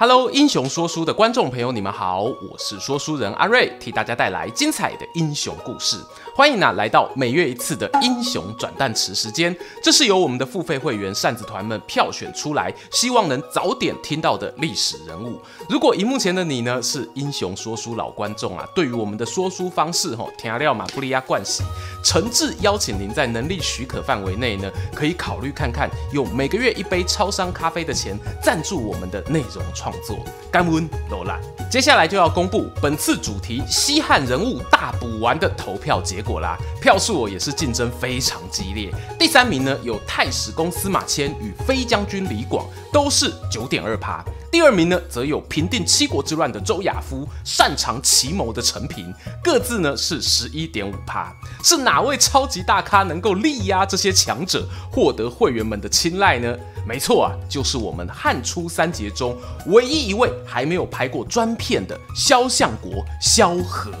Hello，英雄说书的观众朋友，你们好，我是说书人阿瑞，替大家带来精彩的英雄故事。欢迎啊，来到每月一次的英雄转蛋池时间，这是由我们的付费会员扇子团们票选出来，希望能早点听到的历史人物。如果荧幕前的你呢，是英雄说书老观众啊，对于我们的说书方式吼，听料马布利亚惯喜，诚挚邀请您在能力许可范围内呢，可以考虑看看用每个月一杯超商咖啡的钱赞助我们的内容创创作。甘温罗兰，接下来就要公布本次主题西汉人物大补完的投票结。果啦，票数也是竞争非常激烈。第三名呢，有太史公司马迁与飞将军李广，都是九点二趴。第二名呢，则有平定七国之乱的周亚夫，擅长奇谋的陈平，各自呢是十一点五趴。是哪位超级大咖能够力压这些强者，获得会员们的青睐呢？没错啊，就是我们汉初三杰中唯一一位还没有拍过专片的萧相国萧何。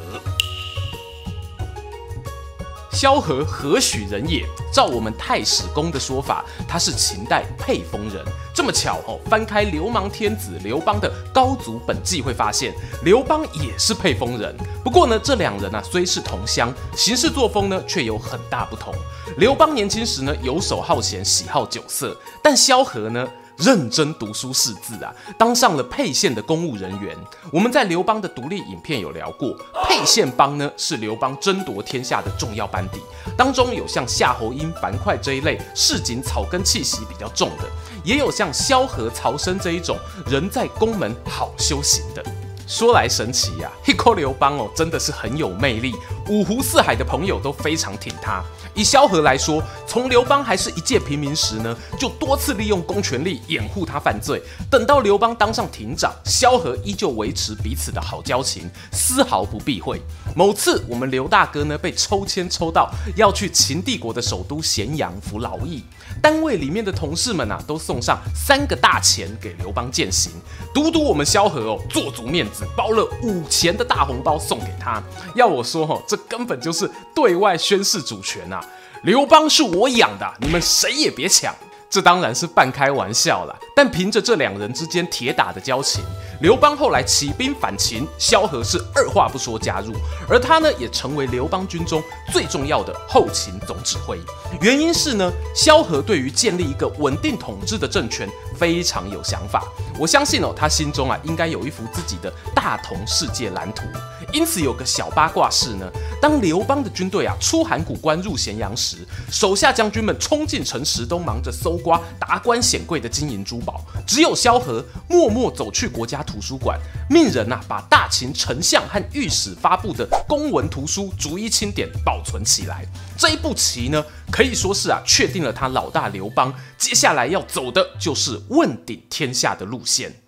萧何何许人也？照我们太史公的说法，他是秦代沛丰人。这么巧哦，翻开流氓天子刘邦的《高祖本纪》会发现，刘邦也是沛丰人。不过呢，这两人呢、啊、虽是同乡，行事作风呢却有很大不同。刘邦年轻时呢游手好闲，喜好酒色，但萧何呢？认真读书识字啊，当上了沛县的公务人员。我们在刘邦的独立影片有聊过，沛县帮呢是刘邦争夺天下的重要班底，当中有像夏侯婴、樊哙这一类市井草根气息比较重的，也有像萧何、曹参这一种人在宫门好修行的。说来神奇呀、啊，一口刘邦哦，真的是很有魅力，五湖四海的朋友都非常挺他。以萧何来说，从刘邦还是一介平民时呢，就多次利用公权力掩护他犯罪。等到刘邦当上亭长，萧何依旧维持彼此的好交情，丝毫不避讳。某次，我们刘大哥呢被抽签抽到要去秦帝国的首都咸阳服劳役，单位里面的同事们啊都送上三个大钱给刘邦践行，独独我们萧何哦做足面子，包了五钱的大红包送给他。要我说哦，这根本就是对外宣示主权啊！刘邦是我养的，你们谁也别抢。这当然是半开玩笑啦，但凭着这两人之间铁打的交情，刘邦后来起兵反秦，萧何是二话不说加入，而他呢也成为刘邦军中最重要的后勤总指挥。原因是呢，萧何对于建立一个稳定统治的政权非常有想法。我相信哦，他心中啊应该有一幅自己的大同世界蓝图。因此有个小八卦是呢，当刘邦的军队啊出函谷关入咸阳时，手下将军们冲进城时都忙着搜瓜达官显贵的金银珠宝，只有萧何默默走去国家图书馆，命人呐把大秦丞相和御史发布的公文图书逐一清点保存起来。这一步棋呢，可以说是啊确定了他老大刘邦接下来要走的就是问鼎天下的路线。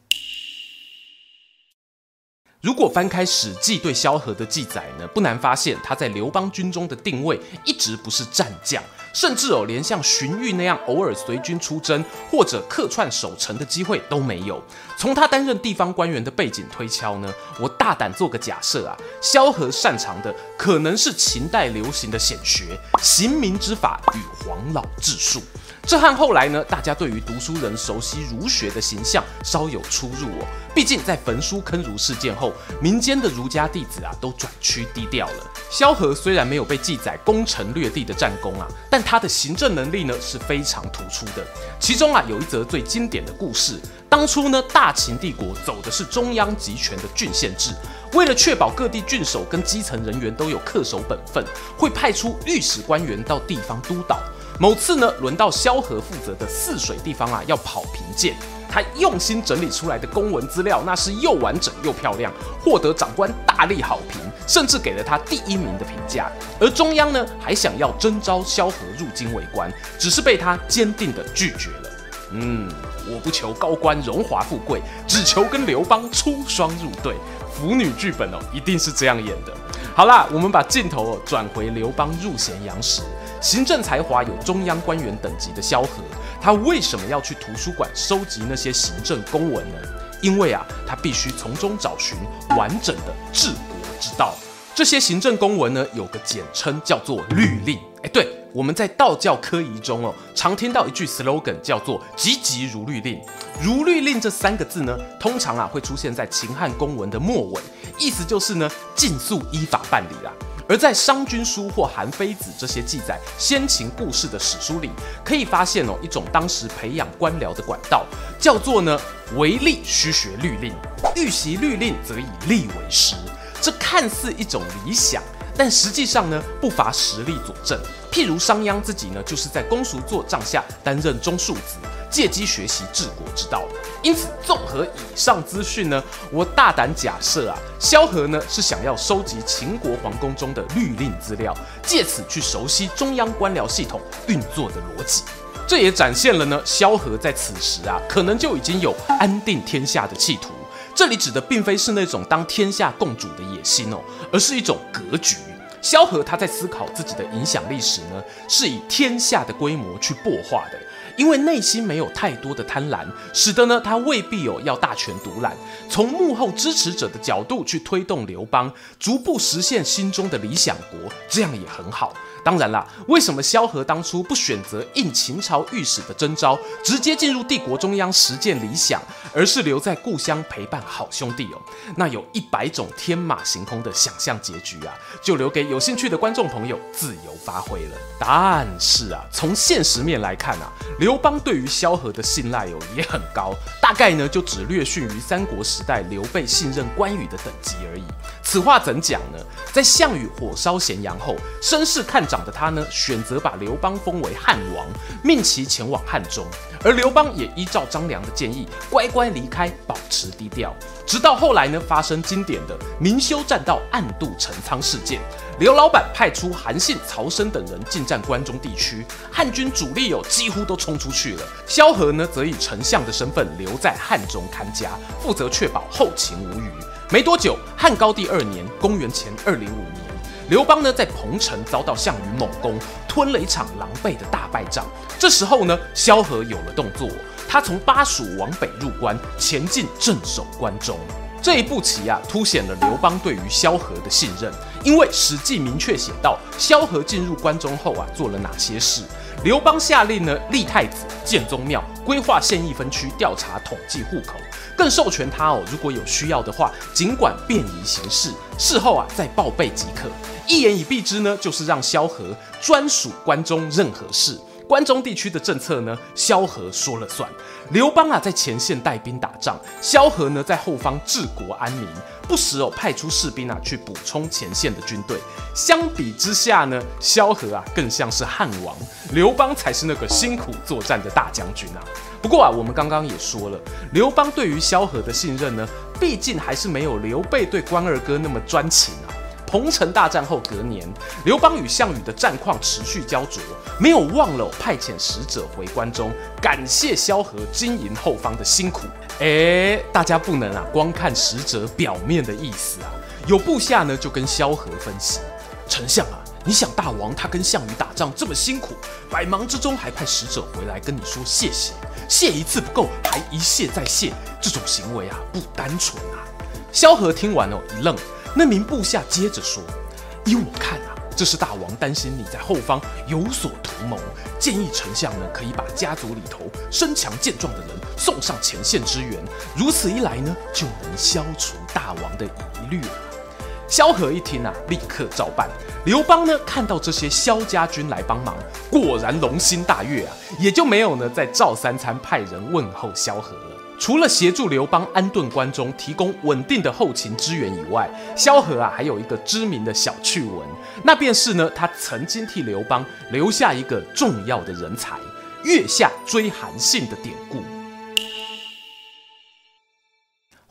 如果翻开《史记》对萧何的记载呢，不难发现他在刘邦军中的定位一直不是战将，甚至哦连像荀彧那样偶尔随军出征或者客串守城的机会都没有。从他担任地方官员的背景推敲呢，我大胆做个假设啊，萧何擅长的可能是秦代流行的显学、刑民之法与黄老治术。这和后来呢，大家对于读书人熟悉儒学的形象稍有出入哦。毕竟在焚书坑儒事件后，民间的儒家弟子啊都转趋低调了。萧何虽然没有被记载攻城略地的战功啊，但他的行政能力呢是非常突出的。其中啊有一则最经典的故事，当初呢大秦帝国走的是中央集权的郡县制，为了确保各地郡守跟基层人员都有恪守本分，会派出御史官员到地方督导。某次呢，轮到萧何负责的泗水地方啊，要跑评鉴。他用心整理出来的公文资料，那是又完整又漂亮，获得长官大力好评，甚至给了他第一名的评价。而中央呢，还想要征召萧何入京为官，只是被他坚定地拒绝了。嗯，我不求高官荣华富贵，只求跟刘邦出双入对。腐女剧本哦，一定是这样演的。好啦，我们把镜头哦转回刘邦入咸阳时。行政才华有中央官员等级的萧何，他为什么要去图书馆收集那些行政公文呢？因为啊，他必须从中找寻完整的治国之道。这些行政公文呢，有个简称叫做律令。哎，对，我们在道教科仪中哦，常听到一句 slogan 叫做“急急如律令”。如律令这三个字呢，通常啊会出现在秦汉公文的末尾，意思就是呢，尽速依法办理啦。而在《商君书》或《韩非子》这些记载先秦故事的史书里，可以发现哦，一种当时培养官僚的管道，叫做呢，为吏须学律令，欲习律令则以吏为师。这看似一种理想，但实际上呢，不乏实例佐证。譬如商鞅自己呢，就是在公叔痤帐下担任中庶子，借机学习治国之道。因此，综合以上资讯呢，我大胆假设啊，萧何呢是想要收集秦国皇宫中的律令资料，借此去熟悉中央官僚系统运作的逻辑。这也展现了呢，萧何在此时啊，可能就已经有安定天下的企图。这里指的并非是那种当天下共主的野心哦，而是一种格局。萧何他在思考自己的影响力时呢，是以天下的规模去擘画的，因为内心没有太多的贪婪，使得呢他未必有要大权独揽，从幕后支持者的角度去推动刘邦，逐步实现心中的理想国，这样也很好。当然啦，为什么萧何当初不选择应秦朝御史的征召，直接进入帝国中央实践理想，而是留在故乡陪伴好兄弟哦？那有一百种天马行空的想象结局啊，就留给有兴趣的观众朋友自由发挥了。但是啊，从现实面来看啊，刘邦对于萧何的信赖哦也很高，大概呢就只略逊于三国时代刘备信任关羽的等级而已。此话怎讲呢？在项羽火烧咸阳后，声势看长的他呢，选择把刘邦封为汉王，命其前往汉中。而刘邦也依照张良的建议，乖乖离开，保持低调。直到后来呢，发生经典的明修栈道暗度陈仓事件，刘老板派出韩信、曹参等人进占关中地区，汉军主力有几乎都冲出去了。萧何呢，则以丞相的身份留在汉中看家，负责确保后勤无虞。没多久，汉高帝二年（公元前二零五年）。刘邦呢，在彭城遭到项羽猛攻，吞了一场狼狈的大败仗。这时候呢，萧何有了动作，他从巴蜀往北入关，前进镇守关中。这一步棋啊，凸显了刘邦对于萧何的信任。因为《史记》明确写道，萧何进入关中后啊，做了哪些事？刘邦下令呢，立太子、建宗庙，规划县役分区，调查统计户口，更授权他哦，如果有需要的话，尽管便宜行事，事后啊再报备即可。一言以蔽之呢，就是让萧何专属关中任何事。关中地区的政策呢，萧何说了算。刘邦啊，在前线带兵打仗，萧何呢，在后方治国安民，不时哦派出士兵啊去补充前线的军队。相比之下呢，萧何啊更像是汉王，刘邦才是那个辛苦作战的大将军啊。不过啊，我们刚刚也说了，刘邦对于萧何的信任呢，毕竟还是没有刘备对关二哥那么专情啊。彭城大战后隔年，刘邦与项羽的战况持续胶着，没有忘了派遣使者回关中，感谢萧何经营后方的辛苦。哎，大家不能啊光看使者表面的意思啊。有部下呢就跟萧何分析：丞相啊，你想大王他跟项羽打仗这么辛苦，百忙之中还派使者回来跟你说谢谢，谢一次不够，还一谢再谢，这种行为啊不单纯啊。萧何听完哦一愣。那名部下接着说：“依我看啊，这是大王担心你在后方有所图谋，建议丞相呢可以把家族里头身强健壮的人送上前线支援，如此一来呢，就能消除大王的疑虑了。”萧何一听啊，立刻照办。刘邦呢看到这些萧家军来帮忙，果然龙心大悦啊，也就没有呢再照三餐派人问候萧何了。除了协助刘邦安顿关中、提供稳定的后勤支援以外，萧何啊还有一个知名的小趣闻，那便是呢，他曾经替刘邦留下一个重要的人才——月下追韩信的典故。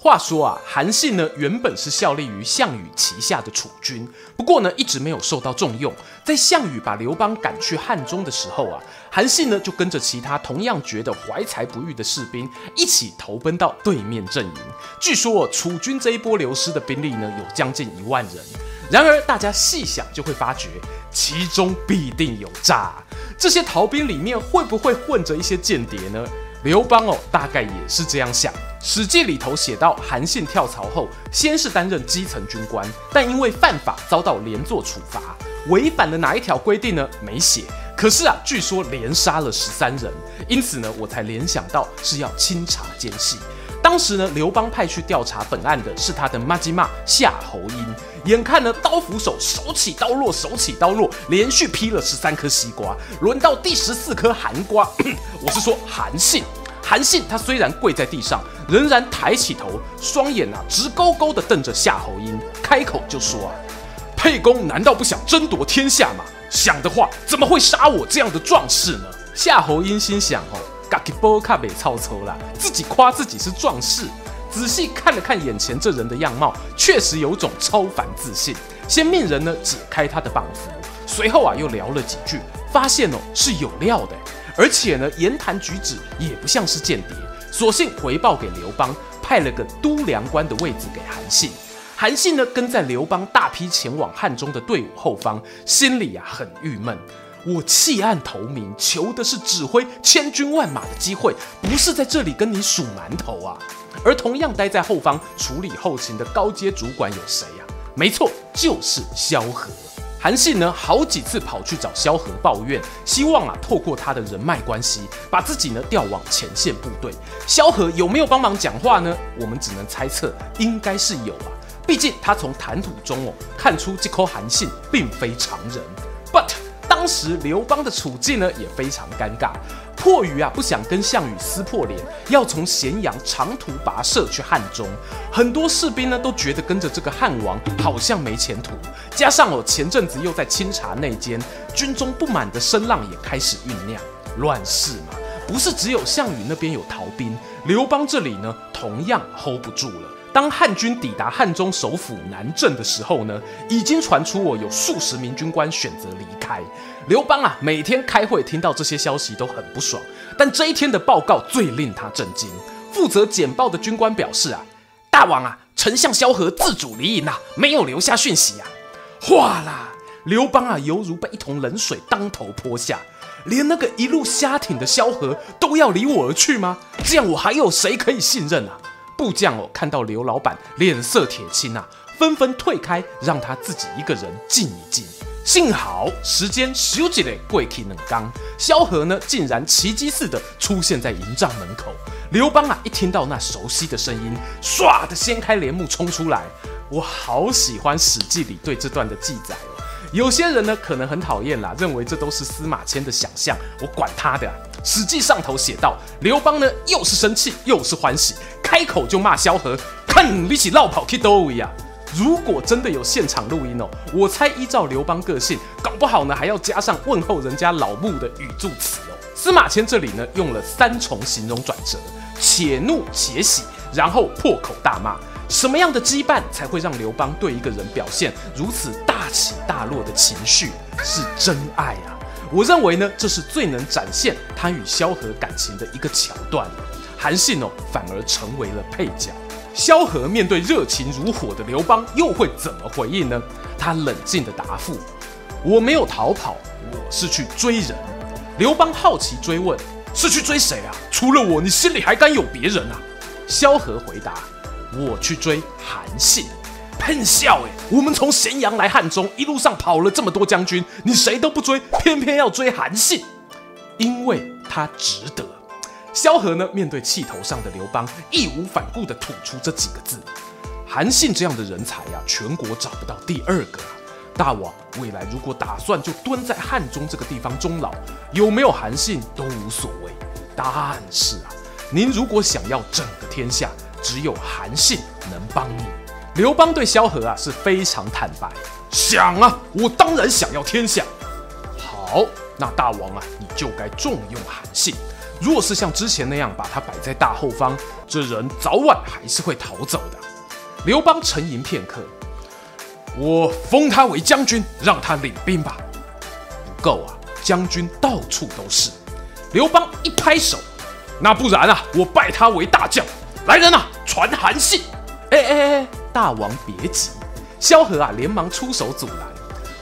话说啊，韩信呢原本是效力于项羽旗下的楚军，不过呢一直没有受到重用。在项羽把刘邦赶去汉中的时候啊，韩信呢就跟着其他同样觉得怀才不遇的士兵一起投奔到对面阵营。据说楚军这一波流失的兵力呢有将近一万人。然而大家细想就会发觉，其中必定有诈。这些逃兵里面会不会混着一些间谍呢？刘邦哦，大概也是这样想。《史记》里头写到，韩信跳槽后，先是担任基层军官，但因为犯法遭到连坐处罚，违反了哪一条规定呢？没写。可是啊，据说连杀了十三人，因此呢，我才联想到是要清查奸细。当时呢，刘邦派去调查本案的是他的麻吉妈夏侯婴。眼看呢，刀斧手手起刀落，手起刀落，连续劈了十三颗西瓜，轮到第十四颗寒瓜。我是说韩信，韩信他虽然跪在地上，仍然抬起头，双眼啊直勾勾地瞪着夏侯婴，开口就说啊：“沛公难道不想争夺天下吗？想的话，怎么会杀我这样的壮士呢？”夏侯婴心想：哦，嘎吉波卡北操抽啦，自己夸自己是壮士。仔细看了看眼前这人的样貌，确实有种超凡自信。先命人呢解开他的绑缚，随后啊又聊了几句，发现哦是有料的，而且呢言谈举止也不像是间谍，索性回报给刘邦，派了个都粮官的位置给韩信。韩信呢跟在刘邦大批前往汉中的队伍后方，心里啊很郁闷。我弃暗投明，求的是指挥千军万马的机会，不是在这里跟你数馒头啊！而同样待在后方处理后勤的高阶主管有谁呀、啊？没错，就是萧何。韩信呢，好几次跑去找萧何抱怨，希望啊，透过他的人脉关系，把自己呢调往前线部队。萧何有没有帮忙讲话呢？我们只能猜测，应该是有吧。毕竟他从谈吐中哦，看出这颗韩信并非常人。But 当时刘邦的处境呢也非常尴尬，迫于啊不想跟项羽撕破脸，要从咸阳长途跋涉去汉中，很多士兵呢都觉得跟着这个汉王好像没前途，加上哦前阵子又在清查内奸，军中不满的声浪也开始酝酿，乱世嘛，不是只有项羽那边有逃兵，刘邦这里呢同样 hold 不住了。当汉军抵达汉中首府南郑的时候呢，已经传出我有数十名军官选择离开。刘邦啊，每天开会听到这些消息都很不爽，但这一天的报告最令他震惊。负责简报的军官表示啊，大王啊，丞相萧何自主离营啊，没有留下讯息啊。哗啦，刘邦啊，犹如被一桶冷水当头泼下，连那个一路瞎挺的萧何都要离我而去吗？这样我还有谁可以信任啊？部将哦，看到刘老板脸色铁青啊，纷纷退开，让他自己一个人静一静。幸好时间休息了，过去两刚，萧何呢竟然奇迹似的出现在营帐门口。刘邦啊，一听到那熟悉的声音，唰的掀开帘幕冲出来。我好喜欢《史记》里对这段的记载哦。有些人呢可能很讨厌啦，认为这都是司马迁的想象。我管他的，《史记》上头写道，刘邦呢又是生气又是欢喜。开口就骂萧何，看你起落跑去都位啊！如果真的有现场录音哦，我猜依照刘邦个性，搞不好呢还要加上问候人家老木的语助词哦。司马迁这里呢用了三重形容转折：且怒且喜，然后破口大骂。什么样的羁绊才会让刘邦对一个人表现如此大起大落的情绪？是真爱啊！我认为呢，这是最能展现他与萧何感情的一个桥段。韩信哦，反而成为了配角。萧何面对热情如火的刘邦，又会怎么回应呢？他冷静地答复：“我没有逃跑，我是去追人。”刘邦好奇追问：“是去追谁啊？除了我，你心里还敢有别人啊？”萧何回答：“我去追韩信。”喷笑哎！我们从咸阳来汉中，一路上跑了这么多将军，你谁都不追，偏偏要追韩信，因为他值得。萧何呢，面对气头上的刘邦，义无反顾地吐出这几个字：“韩信这样的人才呀，全国找不到第二个！大王未来如果打算就蹲在汉中这个地方终老，有没有韩信都无所谓。但是啊，您如果想要整个天下，只有韩信能帮你。”刘邦对萧何啊是非常坦白：“想啊，我当然想要天下。好，那大王啊，你就该重用韩信。”若是像之前那样把他摆在大后方，这人早晚还是会逃走的。刘邦沉吟片刻，我封他为将军，让他领兵吧。不够啊，将军到处都是。刘邦一拍手，那不然啊，我拜他为大将。来人啊，传韩信。哎哎哎，大王别急，萧何啊连忙出手阻拦，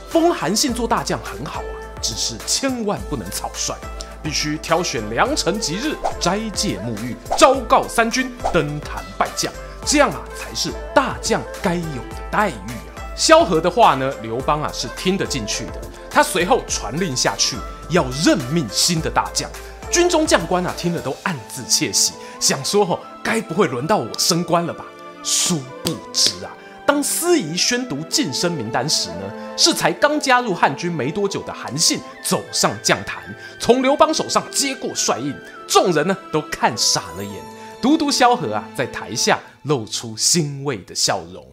封韩信做大将很好啊，只是千万不能草率，必须挑选良辰吉日，斋戒沐浴，昭告三军，登坛拜将，这样啊才是大将该有的待遇啊。萧何的话呢，刘邦啊是听得进去的，他随后传令下去，要任命新的大将。军中将官啊，听了都暗自窃喜，想说：“吼，该不会轮到我升官了吧？”殊不知啊，当司仪宣读晋升名单时呢，是才刚加入汉军没多久的韩信走上将坛，从刘邦手上接过帅印，众人呢都看傻了眼，独独萧何啊在台下露出欣慰的笑容。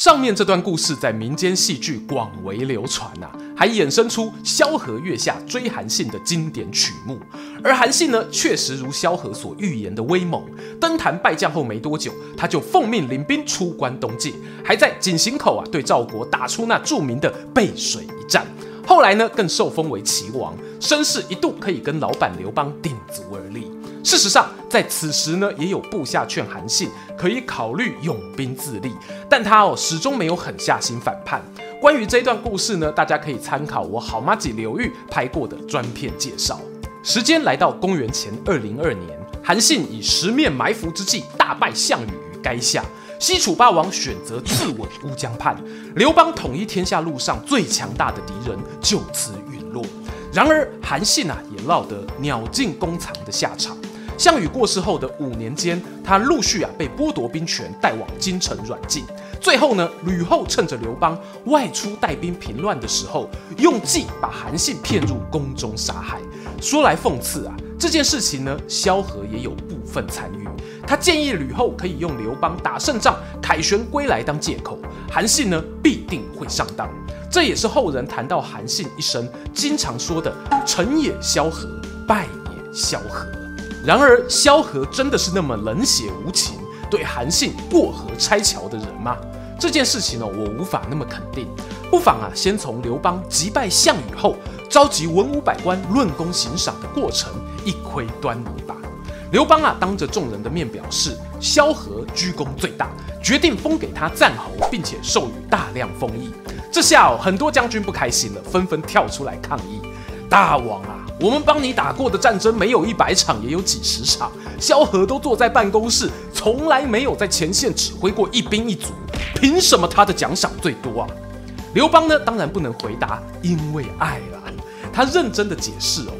上面这段故事在民间戏剧广为流传啊，还衍生出萧何月下追韩信的经典曲目。而韩信呢，确实如萧何所预言的威猛，登坛拜将后没多久，他就奉命领兵出关东进，还在井陉口啊对赵国打出那著名的背水一战。后来呢，更受封为齐王，声势一度可以跟老板刘邦鼎足而立。事实上，在此时呢，也有部下劝韩信可以考虑拥兵自立，但他哦始终没有狠下心反叛。关于这一段故事呢，大家可以参考我好麻吉刘玉拍过的专片介绍。时间来到公元前二零二年，韩信以十面埋伏之计大败项羽于垓下，西楚霸王选择自刎乌江畔，刘邦统一天下路上最强大的敌人就此陨落。然而韩信啊，也落得鸟尽弓藏的下场。项羽过世后的五年间，他陆续啊被剥夺兵权，带往京城软禁。最后呢，吕后趁着刘邦外出带兵平乱的时候，用计把韩信骗入宫中杀害。说来讽刺啊，这件事情呢，萧何也有部分参与。他建议吕后可以用刘邦打胜仗、凯旋归来当借口，韩信呢必定会上当。这也是后人谈到韩信一生经常说的“成也萧何，败也萧何”。然而，萧何真的是那么冷血无情，对韩信过河拆桥的人吗？这件事情呢，我无法那么肯定。不妨啊，先从刘邦击败项羽后，召集文武百官论功行赏的过程一窥端倪吧。刘邦啊，当着众人的面表示，萧何居功最大，决定封给他赞侯，并且授予大量封邑。这下哦，很多将军不开心了，纷纷跳出来抗议。大王啊，我们帮你打过的战争没有一百场，也有几十场。萧何都坐在办公室，从来没有在前线指挥过一兵一卒，凭什么他的奖赏最多啊？刘邦呢，当然不能回答，因为爱了。他认真的解释哦，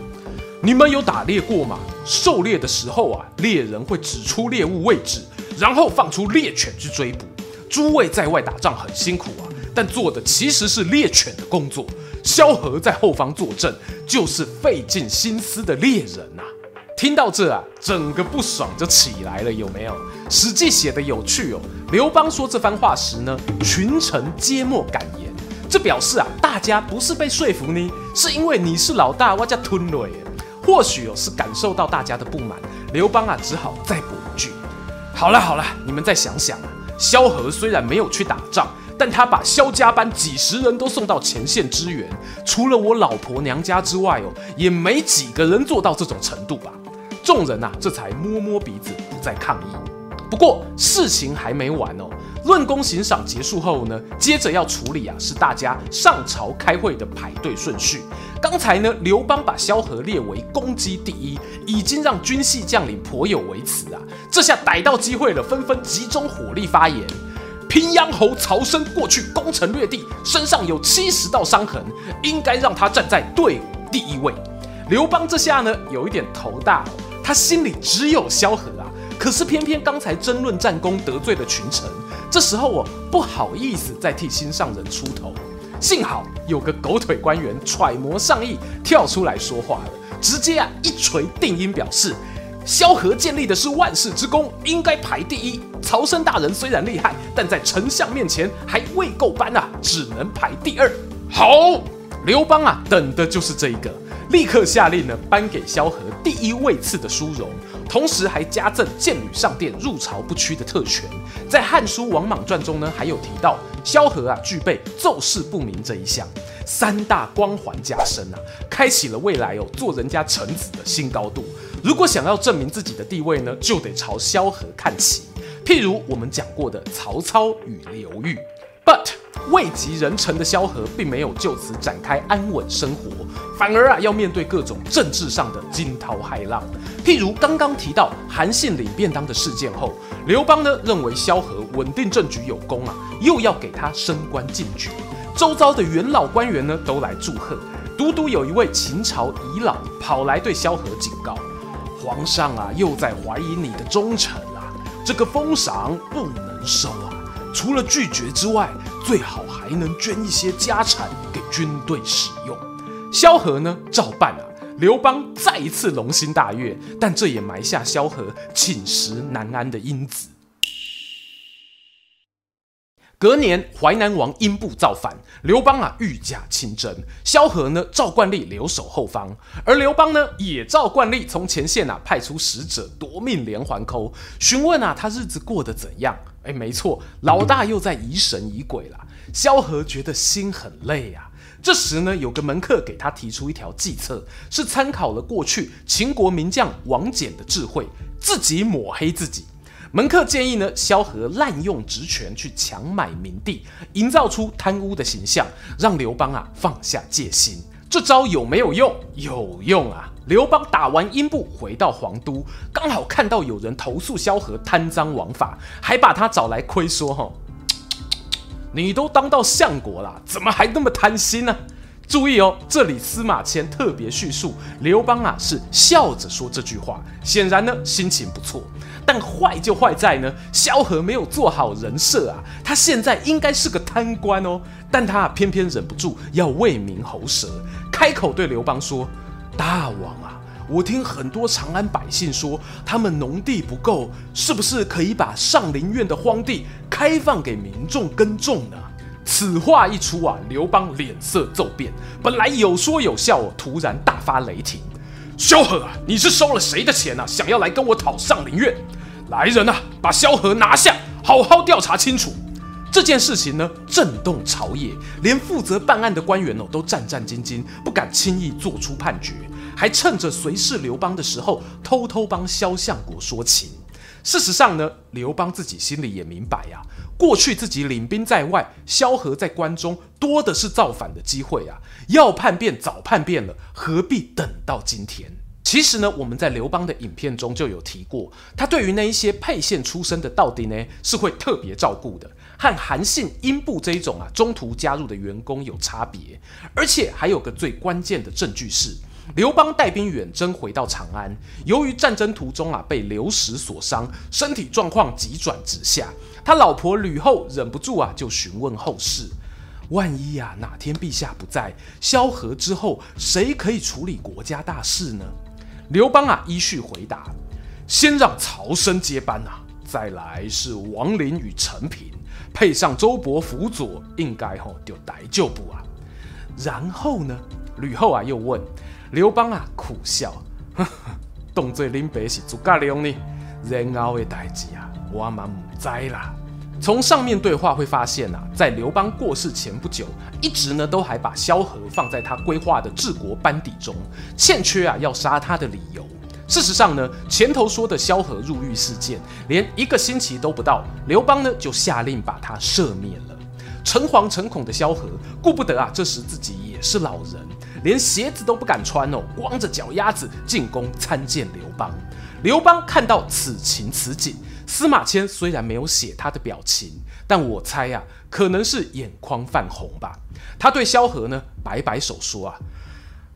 你们有打猎过吗？狩猎的时候啊，猎人会指出猎物位置，然后放出猎犬去追捕。诸位在外打仗很辛苦啊，但做的其实是猎犬的工作。萧何在后方坐镇，就是费尽心思的猎人呐、啊。听到这啊，整个不爽就起来了，有没有？《史记》写的有趣哦。刘邦说这番话时呢，群臣皆莫敢言。这表示啊，大家不是被说服呢，是因为你是老大，我叫吞了耶。或许哦，是感受到大家的不满，刘邦啊，只好再补一句：好了好了，你们再想想啊。萧何虽然没有去打仗。但他把萧家班几十人都送到前线支援，除了我老婆娘家之外哦，也没几个人做到这种程度吧。众人呐，这才摸摸鼻子，不再抗议。不过事情还没完哦，论功行赏结束后呢，接着要处理啊，是大家上朝开会的排队顺序。刚才呢，刘邦把萧何列为功绩第一，已经让军系将领颇有微词啊。这下逮到机会了，纷纷集中火力发言。平阳侯曹参过去攻城略地，身上有七十道伤痕，应该让他站在队伍第一位。刘邦这下呢，有一点头大，他心里只有萧何啊，可是偏偏刚才争论战功得罪了群臣，这时候我不好意思再替心上人出头。幸好有个狗腿官员揣摩上意，跳出来说话了，直接啊一锤定音表示。萧何建立的是万世之功，应该排第一。曹参大人虽然厉害，但在丞相面前还未够班啊，只能排第二。好，刘邦啊，等的就是这一个，立刻下令呢，颁给萧何第一位次的殊荣，同时还加赠箭履上殿、入朝不屈的特权。在《汉书·王莽传》中呢，还有提到萧何啊，具备奏事不明这一项，三大光环加身啊，开启了未来哦，做人家臣子的新高度。如果想要证明自己的地位呢，就得朝萧何看齐。譬如我们讲过的曹操与刘裕。But 位极人臣的萧何并没有就此展开安稳生活，反而啊要面对各种政治上的惊涛骇浪。譬如刚刚提到韩信领便当的事件后，刘邦呢认为萧何稳定政局有功啊，又要给他升官进爵。周遭的元老官员呢都来祝贺，独独有一位秦朝遗老跑来对萧何警告：皇上啊又在怀疑你的忠诚啊，这个封赏不能收啊。除了拒绝之外，最好还能捐一些家产给军队使用。萧何呢，照办啊。刘邦再一次龙心大悦，但这也埋下萧何寝食难安的因子。隔年，淮南王英布造反，刘邦啊御驾亲征，萧何呢照惯例留守后方，而刘邦呢也照惯例从前线啊派出使者夺命连环扣，询问啊他日子过得怎样。哎，没错，老大又在疑神疑鬼了。萧何觉得心很累啊。这时呢，有个门客给他提出一条计策，是参考了过去秦国名将王翦的智慧，自己抹黑自己。门客建议呢，萧何滥用职权去强买民地，营造出贪污的形象，让刘邦啊放下戒心。这招有没有用？有用啊！刘邦打完英布回到皇都，刚好看到有人投诉萧何贪赃枉法，还把他找来亏说：“哈，你都当到相国了，怎么还那么贪心呢？”注意哦，这里司马迁特别叙述刘邦啊是笑着说这句话，显然呢心情不错。但坏就坏在呢，萧何没有做好人设啊，他现在应该是个贪官哦，但他偏偏忍不住要为民喉舌，开口对刘邦说。大王啊，我听很多长安百姓说，他们农地不够，是不是可以把上林苑的荒地开放给民众耕种呢？此话一出啊，刘邦脸色骤变，本来有说有笑，突然大发雷霆：“萧何啊，你是收了谁的钱啊？想要来跟我讨上林苑？来人啊，把萧何拿下，好好调查清楚。”这件事情呢，震动朝野，连负责办案的官员哦都战战兢兢，不敢轻易做出判决，还趁着随侍刘邦的时候，偷偷帮萧相国说情。事实上呢，刘邦自己心里也明白呀、啊，过去自己领兵在外，萧何在关中，多的是造反的机会啊，要叛变早叛变了，何必等到今天？其实呢，我们在刘邦的影片中就有提过，他对于那一些沛县出身的道丁呢，是会特别照顾的。和韩信、英布这一种啊中途加入的员工有差别，而且还有个最关键的证据是，刘邦带兵远征回到长安，由于战争途中啊被流矢所伤，身体状况急转直下，他老婆吕后忍不住啊就询问后事：万一啊哪天陛下不在，萧何之后谁可以处理国家大事呢？刘邦啊依序回答：先让曹参接班啊，再来是王林与陈平。配上周勃辅佐，应该吼就大丈夫啊。然后呢，吕后啊又问刘邦啊，苦笑，呵呵，当作恁爸是诸葛亮呢。然后的代志啊，我嘛唔知啦。从上面对话会发现啊，在刘邦过世前不久，一直呢都还把萧何放在他规划的治国班底中，欠缺啊要杀他的理由。事实上呢，前头说的萧何入狱事件，连一个星期都不到，刘邦呢就下令把他赦免了。诚惶诚恐的萧何，顾不得啊，这时自己也是老人，连鞋子都不敢穿哦，光着脚丫子进宫参见刘邦。刘邦看到此情此景，司马迁虽然没有写他的表情，但我猜、啊，可能是眼眶泛红吧。他对萧何呢摆摆手说啊，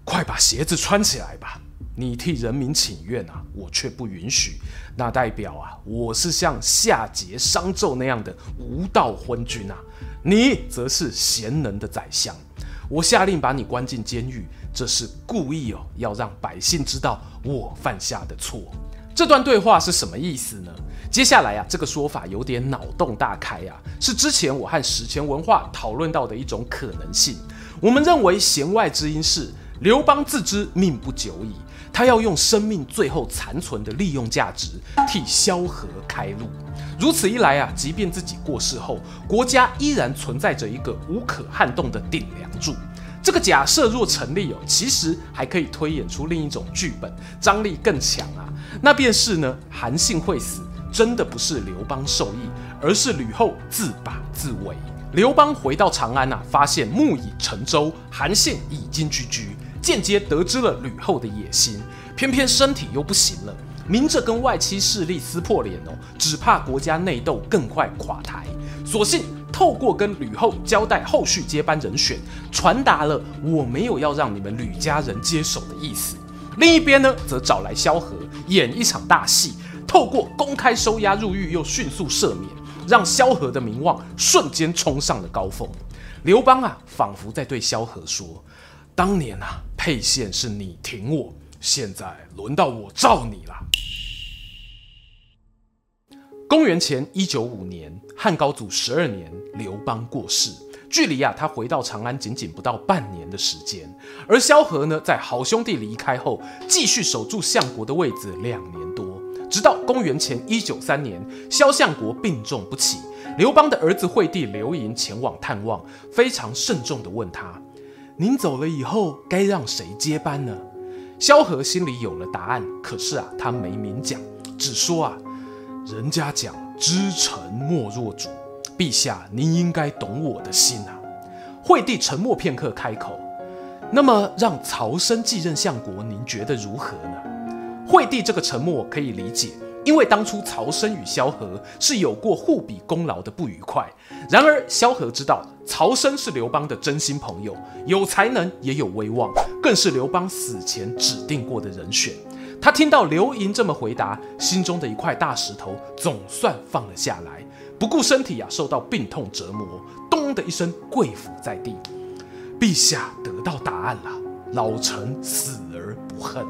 快把鞋子穿起来吧。你替人民请愿啊，我却不允许，那代表啊，我是像夏桀、商纣那样的无道昏君啊，你则是贤能的宰相。我下令把你关进监狱，这是故意哦，要让百姓知道我犯下的错。这段对话是什么意思呢？接下来啊，这个说法有点脑洞大开啊，是之前我和史前文化讨论到的一种可能性。我们认为弦外之音是刘邦自知命不久矣。他要用生命最后残存的利用价值替萧何开路，如此一来啊，即便自己过世后，国家依然存在着一个无可撼动的顶梁柱。这个假设若成立哦，其实还可以推演出另一种剧本，张力更强啊。那便是呢，韩信会死，真的不是刘邦授意，而是吕后自把自为。刘邦回到长安啊，发现木已成舟，韩信已经居居，间接得知了吕后的野心。偏偏身体又不行了，明着跟外戚势力撕破脸哦，只怕国家内斗更快垮台。索性透过跟吕后交代后续接班人选，传达了我没有要让你们吕家人接手的意思。另一边呢，则找来萧何演一场大戏，透过公开收押入狱，又迅速赦免。让萧何的名望瞬间冲上了高峰。刘邦啊，仿佛在对萧何说：“当年啊，沛县是你挺我，现在轮到我罩你了。”公元前一九五年，汉高祖十二年，刘邦过世，距离啊他回到长安仅仅不到半年的时间。而萧何呢，在好兄弟离开后，继续守住相国的位子两年多。直到公元前一九三年，萧相国病重不起，刘邦的儿子惠帝刘盈前往探望，非常慎重地问他：“您走了以后，该让谁接班呢？”萧何心里有了答案，可是啊，他没明讲，只说啊：“人家讲知臣莫若主，陛下您应该懂我的心啊。”惠帝沉默片刻，开口：“那么让曹参继任相国，您觉得如何呢？”惠帝这个沉默可以理解，因为当初曹参与萧何是有过互比功劳的不愉快。然而萧何知道曹参是刘邦的真心朋友，有才能也有威望，更是刘邦死前指定过的人选。他听到刘盈这么回答，心中的一块大石头总算放了下来，不顾身体啊受到病痛折磨，咚的一声跪伏在地。陛下得到答案了，老臣死而不恨。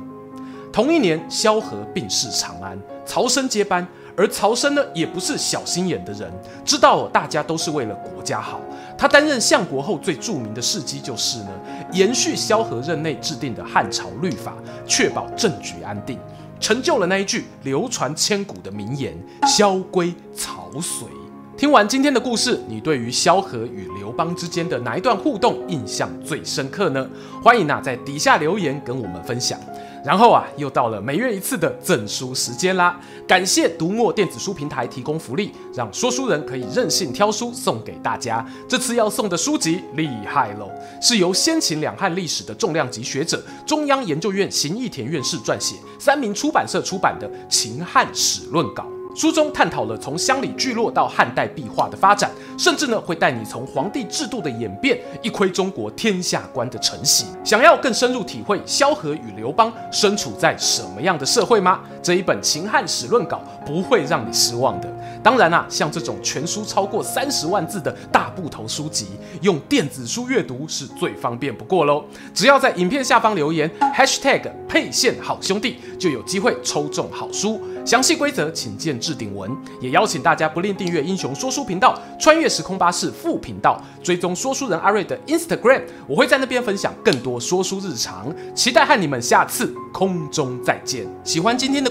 同一年，萧何病逝长安，曹参接班。而曹参呢，也不是小心眼的人，知道大家都是为了国家好。他担任相国后，最著名的事迹就是呢，延续萧何任内制定的汉朝律法，确保政局安定，成就了那一句流传千古的名言：“萧规曹随。”听完今天的故事，你对于萧何与刘邦之间的哪一段互动印象最深刻呢？欢迎啊，在底下留言跟我们分享。然后啊，又到了每月一次的赠书时间啦！感谢读墨电子书平台提供福利，让说书人可以任性挑书送给大家。这次要送的书籍厉害喽，是由先秦两汉历史的重量级学者、中央研究院邢义田院士撰写，三民出版社出版的《秦汉史论稿》。书中探讨了从乡里聚落到汉代壁画的发展，甚至呢会带你从皇帝制度的演变，一窥中国天下观的成形。想要更深入体会萧何与刘邦身处在什么样的社会吗？这一本《秦汉史论稿》不会让你失望的。当然啊，像这种全书超过三十万字的大部头书籍，用电子书阅读是最方便不过喽。只要在影片下方留言 #hashtag 沛县好兄弟，就有机会抽中好书。详细规则请见置顶文，也邀请大家不吝订阅英雄说书频道、穿越时空巴士副频道，追踪说书人阿瑞的 Instagram，我会在那边分享更多说书日常，期待和你们下次空中再见。喜欢今天的